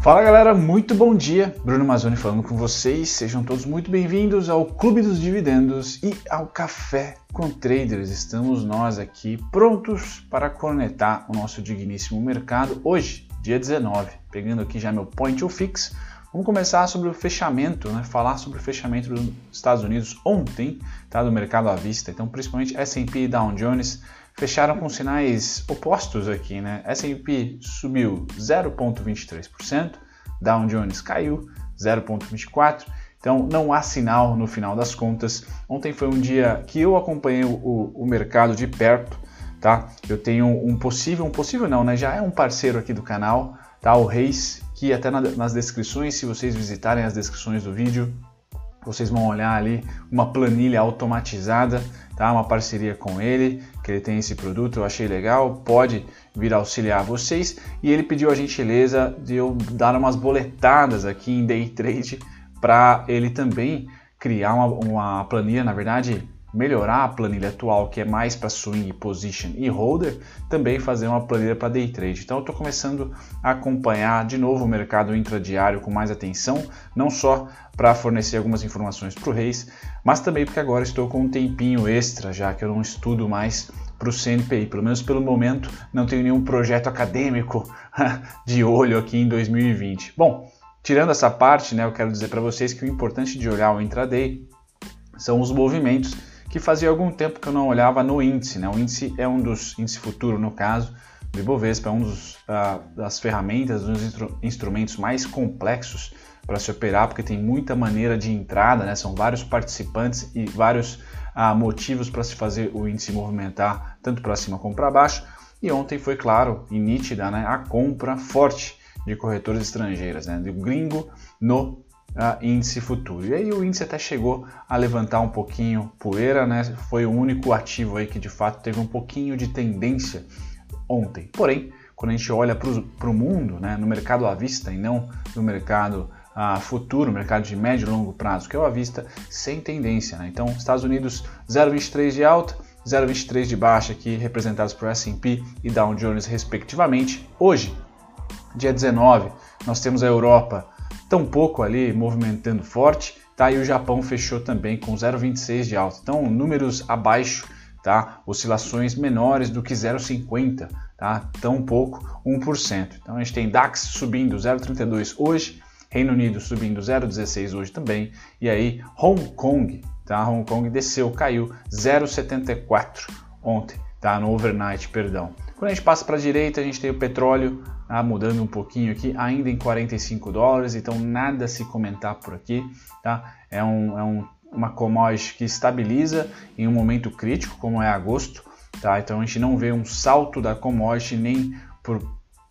Fala galera, muito bom dia. Bruno Mazzoni falando com vocês. Sejam todos muito bem-vindos ao Clube dos Dividendos e ao Café com Traders. Estamos nós aqui prontos para conectar o nosso digníssimo mercado hoje, dia 19. Pegando aqui já meu point of fix. Vamos começar sobre o fechamento, né? Falar sobre o fechamento dos Estados Unidos ontem, tá? Do mercado à vista. Então, principalmente S&P e Dow Jones fecharam com sinais opostos aqui, né? S&P subiu 0,23%, Dow Jones caiu 0,24%. Então não há sinal no final das contas. Ontem foi um dia que eu acompanhei o, o mercado de perto, tá? Eu tenho um possível, um possível não, né? Já é um parceiro aqui do canal, tá? O Reis, que até na, nas descrições, se vocês visitarem as descrições do vídeo, vocês vão olhar ali uma planilha automatizada, tá? Uma parceria com ele, que ele tem esse produto, eu achei legal, pode vir auxiliar vocês. E ele pediu a gentileza de eu dar umas boletadas aqui em day trade para ele também criar uma, uma planilha, na verdade, melhorar a planilha atual, que é mais para swing, position e holder, também fazer uma planilha para day trade. Então eu estou começando a acompanhar de novo o mercado intradiário com mais atenção, não só para fornecer algumas informações para o Reis, mas também porque agora estou com um tempinho extra, já que eu não estudo mais para o CNPI, pelo menos pelo momento não tenho nenhum projeto acadêmico de olho aqui em 2020. Bom, tirando essa parte, né, eu quero dizer para vocês que o importante de olhar o intraday são os movimentos que fazia algum tempo que eu não olhava no índice. Né? O índice é um dos índice futuro, no caso, do Ibovespa, é um dos, uh, das ferramentas, dos instru instrumentos mais complexos para se operar, porque tem muita maneira de entrada, né? são vários participantes e vários uh, motivos para se fazer o índice movimentar, tanto para cima como para baixo. E ontem foi claro e nítida né? a compra forte de corretoras estrangeiras, né? do gringo no uh, índice futuro. E aí o índice até chegou a levantar um pouquinho poeira, né? Foi o único ativo aí que de fato teve um pouquinho de tendência ontem. Porém, quando a gente olha para o mundo, né, no mercado à vista e não no mercado uh, futuro, mercado de médio e longo prazo, que é o à vista, sem tendência. Né? Então, Estados Unidos 0,23 de alta, 0,23 de baixa aqui, representados por S&P e Dow Jones respectivamente. Hoje, dia 19, nós temos a Europa tão pouco ali movimentando forte, tá? E o Japão fechou também com 0,26 de alta. Então, números abaixo, tá? Oscilações menores do que 0,50, tá? Tão pouco, 1%. Então, a gente tem DAX subindo 0,32 hoje, Reino Unido subindo 0,16 hoje também, e aí Hong Kong, tá? Hong Kong desceu, caiu 0,74 ontem, tá? No overnight, perdão. Quando a gente passa para a direita, a gente tem o petróleo ah, mudando um pouquinho aqui, ainda em 45 dólares, então nada a se comentar por aqui. Tá? É, um, é um, uma commodity que estabiliza em um momento crítico, como é agosto. Tá? Então a gente não vê um salto da commodity nem por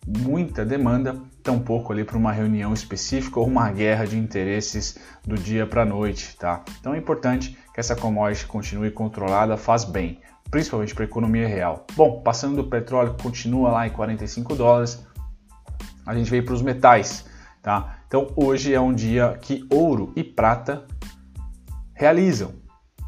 muita demanda, tampouco ali para uma reunião específica ou uma guerra de interesses do dia para a noite. Tá? Então é importante que essa commodity continue controlada, faz bem principalmente para a economia real. Bom, passando do petróleo continua lá em 45 dólares, a gente veio para os metais, tá? Então hoje é um dia que ouro e prata realizam,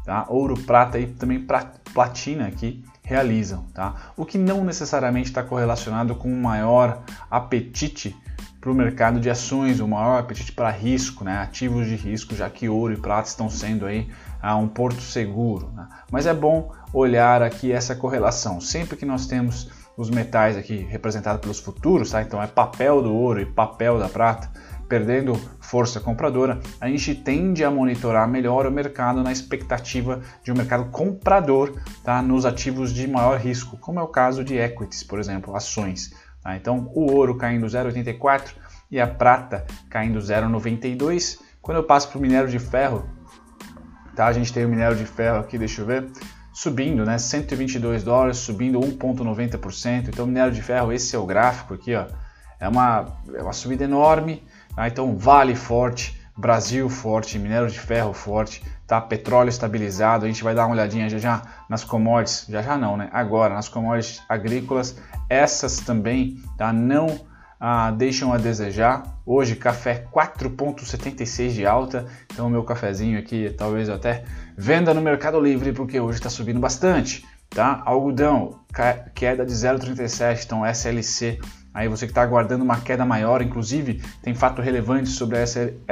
tá? Ouro, prata e também platina aqui realizam, tá? O que não necessariamente está correlacionado com um maior apetite para o mercado de ações, o um maior apetite para risco, né? ativos de risco, já que ouro e prata estão sendo aí a um porto seguro. Né? Mas é bom olhar aqui essa correlação. Sempre que nós temos os metais aqui representados pelos futuros, tá? então é papel do ouro e papel da prata, perdendo força compradora, a gente tende a monitorar melhor o mercado na expectativa de um mercado comprador tá? nos ativos de maior risco, como é o caso de equities, por exemplo, ações. Tá? Então o ouro caindo 0,84 e a prata caindo 0,92. Quando eu passo para o minério de ferro, Tá? A gente tem o minério de ferro aqui, deixa eu ver, subindo, né? 122 dólares, subindo 1,90%. Então, minério de ferro, esse é o gráfico aqui, ó. É uma, é uma subida enorme. Tá? Então, Vale forte, Brasil forte, minério de ferro forte, tá? Petróleo estabilizado. A gente vai dar uma olhadinha já já nas commodities, já já não, né? Agora, nas commodities agrícolas, essas também, tá? Não ah, deixam a desejar. Hoje, café 4,76 de alta, então meu cafezinho aqui talvez até venda no Mercado Livre, porque hoje está subindo bastante. Tá? Algodão, queda de 0,37, então SLC Aí você que está aguardando uma queda maior, inclusive tem fato relevante sobre a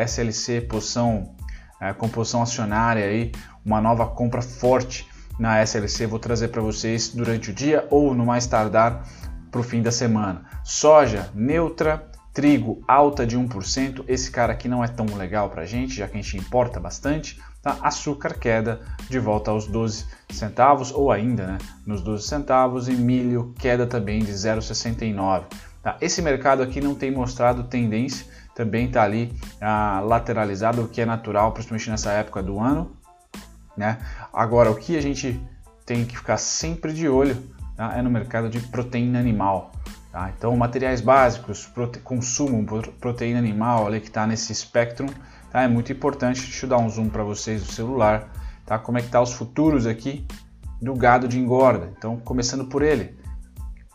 SLC, posição, é, composição acionária aí, uma nova compra forte na SLC. Vou trazer para vocês durante o dia ou no mais tardar para o fim da semana. Soja neutra, trigo alta de 1%. Esse cara aqui não é tão legal para a gente, já que a gente importa bastante. Tá? Açúcar queda de volta aos 12 centavos ou ainda né, nos 12 centavos e milho queda também de 0,69. Tá? Esse mercado aqui não tem mostrado tendência, também está ali ah, lateralizado, o que é natural, principalmente nessa época do ano. Né? Agora, o que a gente tem que ficar sempre de olho tá? é no mercado de proteína animal. Tá? Então, materiais básicos, prote consumo, proteína animal, ali que está nesse espectro, tá? é muito importante. Deixa eu dar um zoom para vocês do celular. Tá? Como é que tá os futuros aqui do gado de engorda? Então, começando por ele,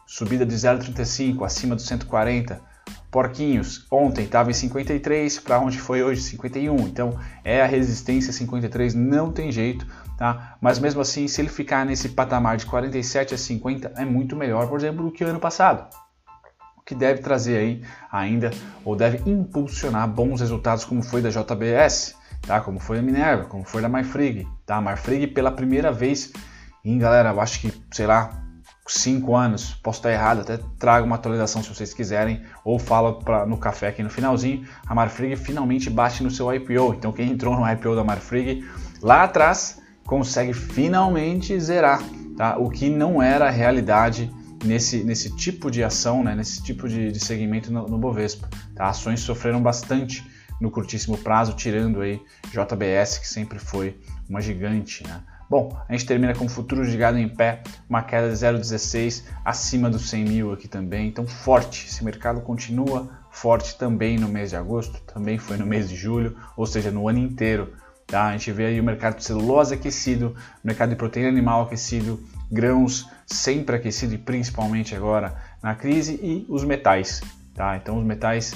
subida de 0,35 acima dos 140. Porquinhos, ontem estava em 53, para onde foi hoje 51. Então é a resistência 53, não tem jeito, tá? Mas mesmo assim, se ele ficar nesse patamar de 47 a 50, é muito melhor, por exemplo, do que o ano passado. O que deve trazer aí ainda, ou deve impulsionar bons resultados, como foi da JBS, tá? Como foi da Minerva, como foi da Marfrig, tá? Marfrig pela primeira vez em, galera, eu acho que, sei lá, 5 anos, posso estar errado, até trago uma atualização se vocês quiserem, ou fala pra, no café aqui no finalzinho, a Marfrig finalmente bate no seu IPO. Então quem entrou no IPO da Marfrig lá atrás consegue finalmente zerar, tá? o que não era a realidade nesse, nesse tipo de ação, né? nesse tipo de, de segmento no, no Bovespa. Tá? Ações sofreram bastante no curtíssimo prazo, tirando aí JBS, que sempre foi uma gigante. Né? Bom, a gente termina com futuros de gado em pé, uma queda de 0,16 acima dos 100 mil aqui também. Então, forte. Esse mercado continua forte também no mês de agosto, também foi no mês de julho, ou seja, no ano inteiro. Tá? A gente vê aí o mercado de celulose aquecido, mercado de proteína animal aquecido, grãos sempre aquecido e principalmente agora na crise e os metais. Tá? Então, os metais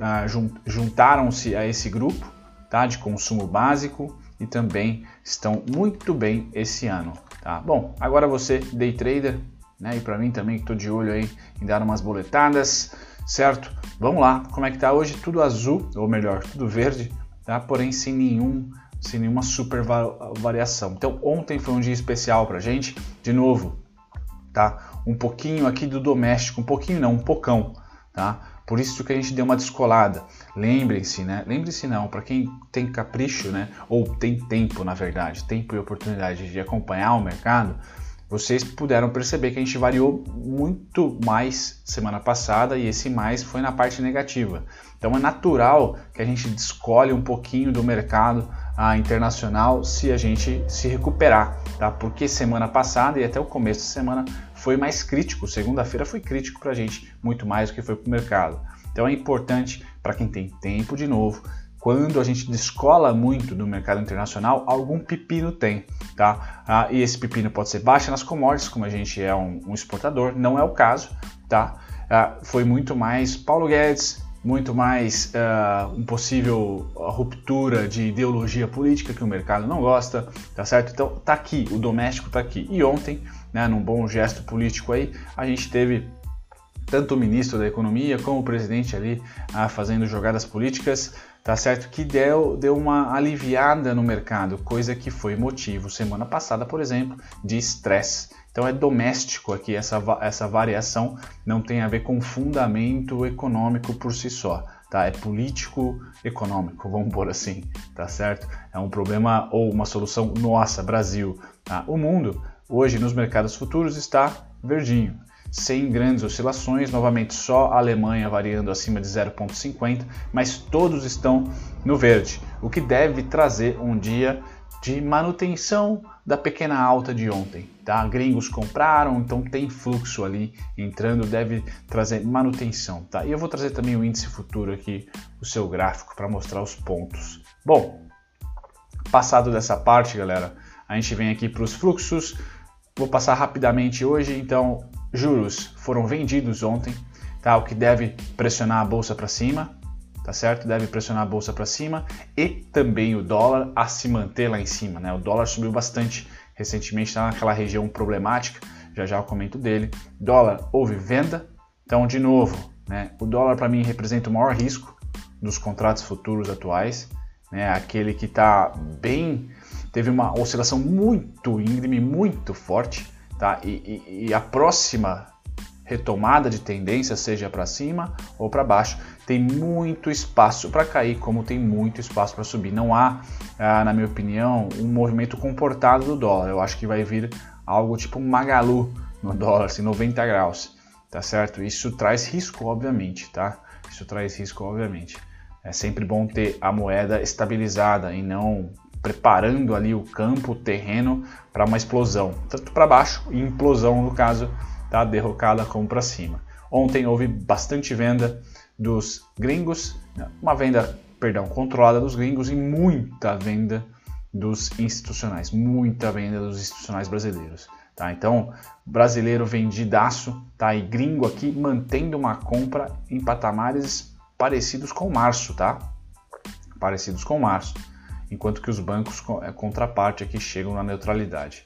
ah, juntaram-se a esse grupo tá? de consumo básico e também estão muito bem esse ano. Tá? Bom, agora você, day trader, né? e para mim também que estou de olho aí em dar umas boletadas, certo? Vamos lá, como é que tá hoje? Tudo azul, ou melhor, tudo verde, tá? porém sem nenhum sem nenhuma super variação. Então ontem foi um dia especial para gente, de novo, tá? Um pouquinho aqui do doméstico, um pouquinho não, um pocão, tá? Por isso que a gente deu uma descolada. Lembrem-se, né? Lembre-se não, para quem tem capricho, né? Ou tem tempo, na verdade, tempo e oportunidade de acompanhar o mercado, vocês puderam perceber que a gente variou muito mais semana passada e esse mais foi na parte negativa. Então é natural que a gente descolhe um pouquinho do mercado ah, internacional se a gente se recuperar, tá? Porque semana passada e até o começo da semana foi mais crítico. Segunda-feira foi crítico para a gente, muito mais do que foi para o mercado. Então é importante para quem tem tempo de novo, quando a gente descola muito do mercado internacional, algum pepino tem, tá? Ah, e esse pepino pode ser baixa nas commodities, como a gente é um, um exportador, não é o caso, tá? Ah, foi muito mais Paulo Guedes, muito mais uh, um possível ruptura de ideologia política que o mercado não gosta, tá certo? Então tá aqui, o doméstico tá aqui. E ontem, né, num bom gesto político aí, a gente teve tanto o ministro da Economia como o presidente ali uh, fazendo jogadas políticas, tá certo? Que deu, deu uma aliviada no mercado, coisa que foi motivo semana passada, por exemplo, de estresse então é doméstico aqui essa, essa variação, não tem a ver com fundamento econômico por si só, tá? É político econômico, vamos por assim, tá certo? É um problema ou uma solução nossa, Brasil. Tá? O mundo hoje nos mercados futuros está verdinho, sem grandes oscilações, novamente só a Alemanha variando acima de 0,50, mas todos estão no verde, o que deve trazer um dia de manutenção da pequena alta de ontem. Tá? Gringos compraram, então tem fluxo ali entrando, deve trazer manutenção. Tá? E eu vou trazer também o índice futuro aqui, o seu gráfico, para mostrar os pontos. Bom, passado dessa parte, galera, a gente vem aqui para os fluxos. Vou passar rapidamente hoje, então, juros foram vendidos ontem, tá? o que deve pressionar a bolsa para cima tá certo? Deve pressionar a bolsa para cima e também o dólar a se manter lá em cima, né? O dólar subiu bastante recentemente, está naquela região problemática, já já eu comento dele. Dólar houve venda, então de novo Né? O dólar para mim representa o maior risco dos contratos futuros atuais, né? aquele que está bem, teve uma oscilação muito íngreme, muito forte, tá? e, e, e a próxima retomada de tendência, seja para cima ou para baixo, tem muito espaço para cair, como tem muito espaço para subir. Não há, ah, na minha opinião, um movimento comportado do dólar. Eu acho que vai vir algo tipo Magalu no dólar, assim, 90 graus tá certo? Isso traz risco, obviamente, tá? Isso traz risco, obviamente. É sempre bom ter a moeda estabilizada e não preparando ali o campo, o terreno para uma explosão, tanto para baixo e implosão no caso tá? derrocada como para cima. Ontem houve bastante venda dos gringos, uma venda, perdão, controlada dos gringos e muita venda dos institucionais, muita venda dos institucionais brasileiros. Tá? Então, brasileiro vendidaço, tá? E gringo aqui mantendo uma compra em patamares parecidos com março, tá? Parecidos com março. Enquanto que os bancos é, contraparte aqui chegam na neutralidade.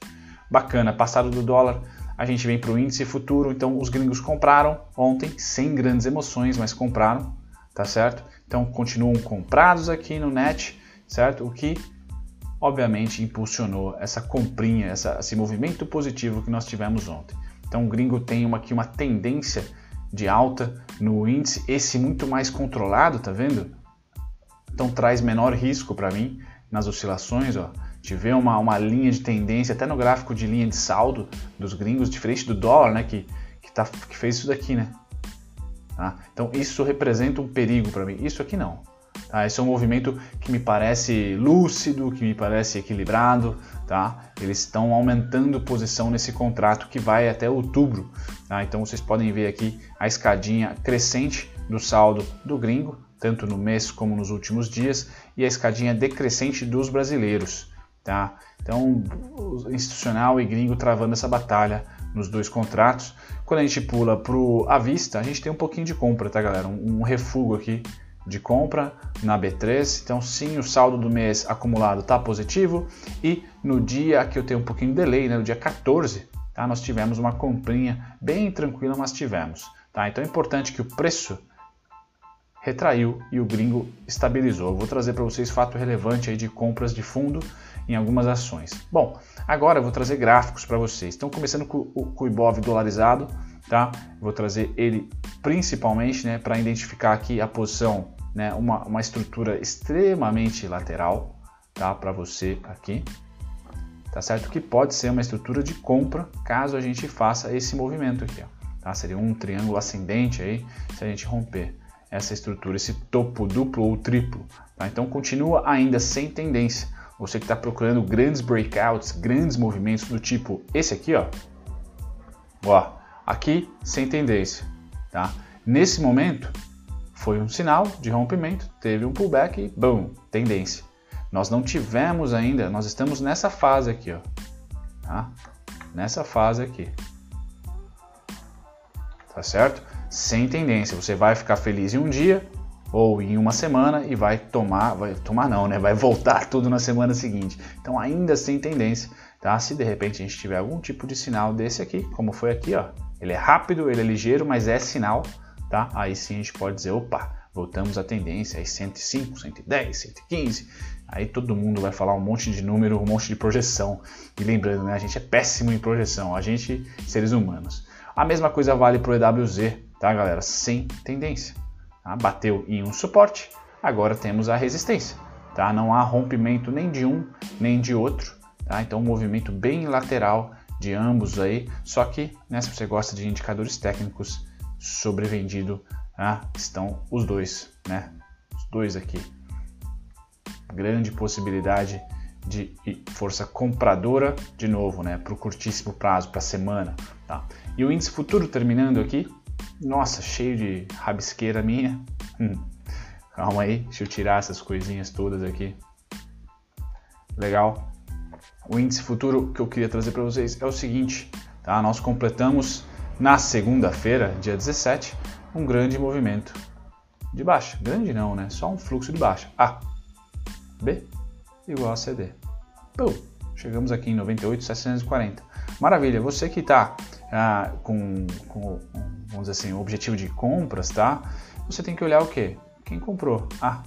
Bacana, passado do dólar, a gente vem para o índice futuro. Então, os gringos compraram ontem, sem grandes emoções, mas compraram, tá certo? Então, continuam comprados aqui no net, certo? O que obviamente impulsionou essa comprinha, essa, esse movimento positivo que nós tivemos ontem. Então o gringo tem uma, aqui uma tendência de alta no índice, esse muito mais controlado, tá vendo? Então traz menor risco para mim nas oscilações, ó. Tive uma, uma linha de tendência, até no gráfico de linha de saldo dos gringos, diferente do dólar, né? Que, que, tá, que fez isso daqui, né? Tá? Então isso representa um perigo para mim. Isso aqui não. Tá? Esse é um movimento que me parece lúcido, que me parece equilibrado. Tá? Eles estão aumentando posição nesse contrato que vai até outubro. Tá? Então vocês podem ver aqui a escadinha crescente do saldo do gringo, tanto no mês como nos últimos dias, e a escadinha decrescente dos brasileiros. Tá? Então, institucional e gringo travando essa batalha nos dois contratos. Quando a gente pula para à vista, a gente tem um pouquinho de compra, tá, galera? Um, um refúgio aqui de compra na B3. Então, sim, o saldo do mês acumulado está positivo. E no dia que eu tenho um pouquinho de delay, né, no dia 14, tá, nós tivemos uma comprinha bem tranquila, mas tivemos. Tá? Então é importante que o preço retraiu e o gringo estabilizou. Eu vou trazer para vocês fato relevante aí de compras de fundo em algumas ações. Bom, agora eu vou trazer gráficos para vocês. Então, começando com o, com o Ibov dolarizado, tá? Vou trazer ele principalmente né, para identificar aqui a posição né, uma, uma estrutura extremamente lateral, tá? Para você aqui, tá certo? Que pode ser uma estrutura de compra caso a gente faça esse movimento aqui, ó, tá? Seria um triângulo ascendente aí se a gente romper essa estrutura, esse topo duplo ou triplo, tá? Então continua ainda sem tendência. Você que está procurando grandes breakouts, grandes movimentos do tipo esse aqui, ó, ó, aqui sem tendência, tá? Nesse momento foi um sinal de rompimento, teve um pullback e boom, tendência. Nós não tivemos ainda, nós estamos nessa fase aqui, ó, tá? Nessa fase aqui, tá certo? Sem tendência, você vai ficar feliz em um dia ou em uma semana e vai tomar, vai tomar não, né? Vai voltar tudo na semana seguinte. Então ainda sem tendência, tá? Se de repente a gente tiver algum tipo de sinal desse aqui, como foi aqui, ó, ele é rápido, ele é ligeiro, mas é sinal tá? Aí sim a gente pode dizer, opa, voltamos à tendência, aí 105, 110, 115, aí todo mundo vai falar um monte de número, um monte de projeção. E lembrando, né, a gente é péssimo em projeção, a gente, seres humanos. A mesma coisa vale para o EWZ, tá galera? Sem tendência. Tá? Bateu em um suporte, agora temos a resistência. Tá? Não há rompimento nem de um nem de outro. Tá? Então um movimento bem lateral de ambos aí. Só que né, se você gosta de indicadores técnicos, sobrevendido ah, estão os dois, né? Os dois aqui. Grande possibilidade de força compradora de novo, né? Para o curtíssimo prazo, para a semana, tá? E o índice futuro terminando aqui, nossa, cheio de rabisqueira minha. Hum. Calma aí, deixa eu tirar essas coisinhas todas aqui. Legal. O índice futuro que eu queria trazer para vocês é o seguinte, tá? Nós completamos na segunda-feira, dia 17, um grande movimento de baixa. Grande não, né? Só um fluxo de baixa. A, B igual a CD. Pum, chegamos aqui em 98,740. Maravilha, você que está ah, com, com, vamos dizer assim, o objetivo de compras, tá? Você tem que olhar o que? Quem comprou? A,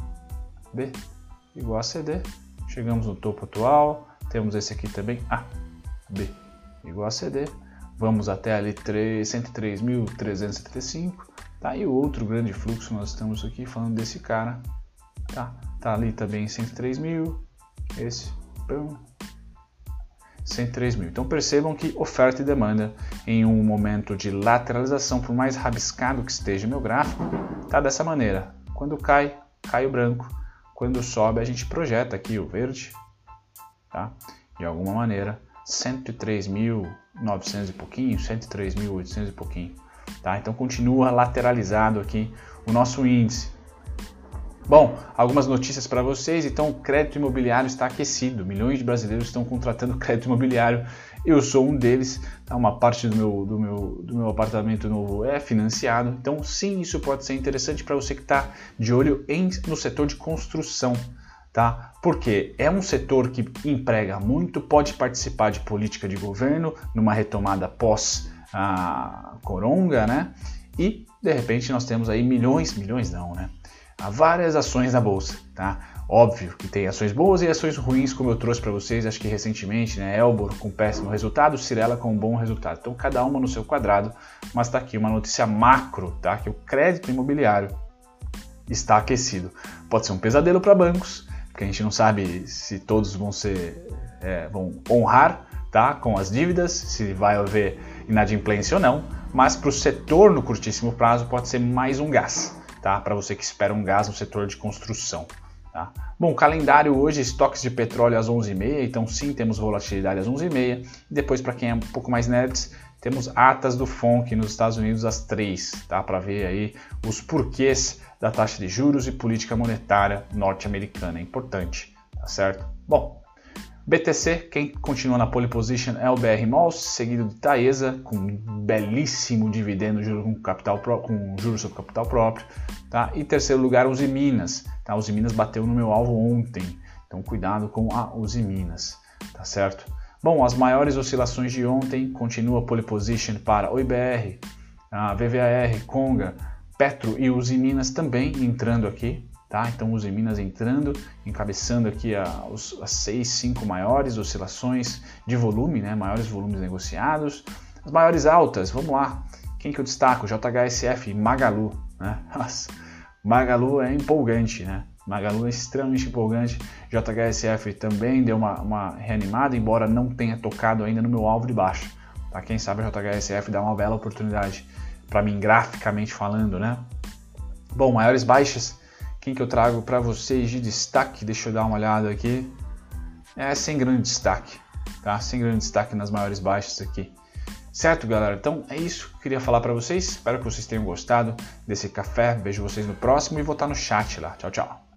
B, igual a CD. Chegamos no topo atual, temos esse aqui também, A, B, igual a CD. Vamos até ali 103.375, tá? E o outro grande fluxo, nós estamos aqui falando desse cara, tá? Tá ali também 103 mil, esse, pum, 103 mil. Então percebam que oferta e demanda em um momento de lateralização, por mais rabiscado que esteja meu gráfico, tá dessa maneira. Quando cai, cai o branco. Quando sobe, a gente projeta aqui o verde, tá? De alguma maneira, 103.900 e pouquinho, 103.800 e pouquinho, tá? Então continua lateralizado aqui o nosso índice. Bom, algumas notícias para vocês. Então, o crédito imobiliário está aquecido. Milhões de brasileiros estão contratando crédito imobiliário. Eu sou um deles. Tá? Uma parte do meu, do, meu, do meu apartamento novo é financiado. Então, sim, isso pode ser interessante para você que está de olho em, no setor de construção. Tá? Porque é um setor que emprega muito, pode participar de política de governo numa retomada pós a coronga, né? E de repente nós temos aí milhões, milhões não, né? Há várias ações na bolsa, tá? Óbvio que tem ações boas e ações ruins, como eu trouxe para vocês, acho que recentemente, né? Elbor com péssimo resultado, Cirela com bom resultado. Então, cada uma no seu quadrado, mas está aqui uma notícia macro, tá? Que o crédito imobiliário está aquecido. Pode ser um pesadelo para bancos, porque a gente não sabe se todos vão ser, é, vão honrar, tá? Com as dívidas, se vai haver inadimplência ou não. Mas para o setor no curtíssimo prazo pode ser mais um gás tá? Para você que espera um gás no setor de construção. Tá? Bom, calendário hoje, estoques de petróleo às 11h30, então sim, temos volatilidade às 11h30. E depois, para quem é um pouco mais nerds, temos atas do FONC nos Estados Unidos às 3, tá? Para ver aí os porquês da taxa de juros e política monetária norte-americana. É importante, tá certo? Bom, BTC, quem continua na pole position é o BR Malls, seguido de Taesa, com um belíssimo dividendo juro com, capital com juros sobre capital próprio. Tá? E terceiro lugar, Uzi Minas. Tá? Uzi Minas bateu no meu alvo ontem, então cuidado com a Uzi Minas, tá certo? Bom, as maiores oscilações de ontem continua pole position para o IBR, a VVAR, Conga, Petro e Uzi Minas também entrando aqui, Tá? Então Uzi Minas entrando, encabeçando aqui a, os, as seis, cinco maiores oscilações de volume, né? maiores volumes negociados. As maiores altas, vamos lá. Quem que eu destaco? JHSF, Magalu. Né? Nossa, Magalu é empolgante, né? Magalu é extremamente empolgante. JHSF também deu uma, uma reanimada, embora não tenha tocado ainda no meu alvo de baixo. Tá? Quem sabe a JHSF dá uma bela oportunidade para mim, graficamente falando, né? Bom, maiores baixas, quem que eu trago para vocês de destaque? Deixa eu dar uma olhada aqui. É sem grande destaque, tá? Sem grande destaque nas maiores baixas aqui. Certo, galera? Então é isso que eu queria falar para vocês. Espero que vocês tenham gostado desse café. Vejo vocês no próximo e vou estar no chat lá. Tchau, tchau.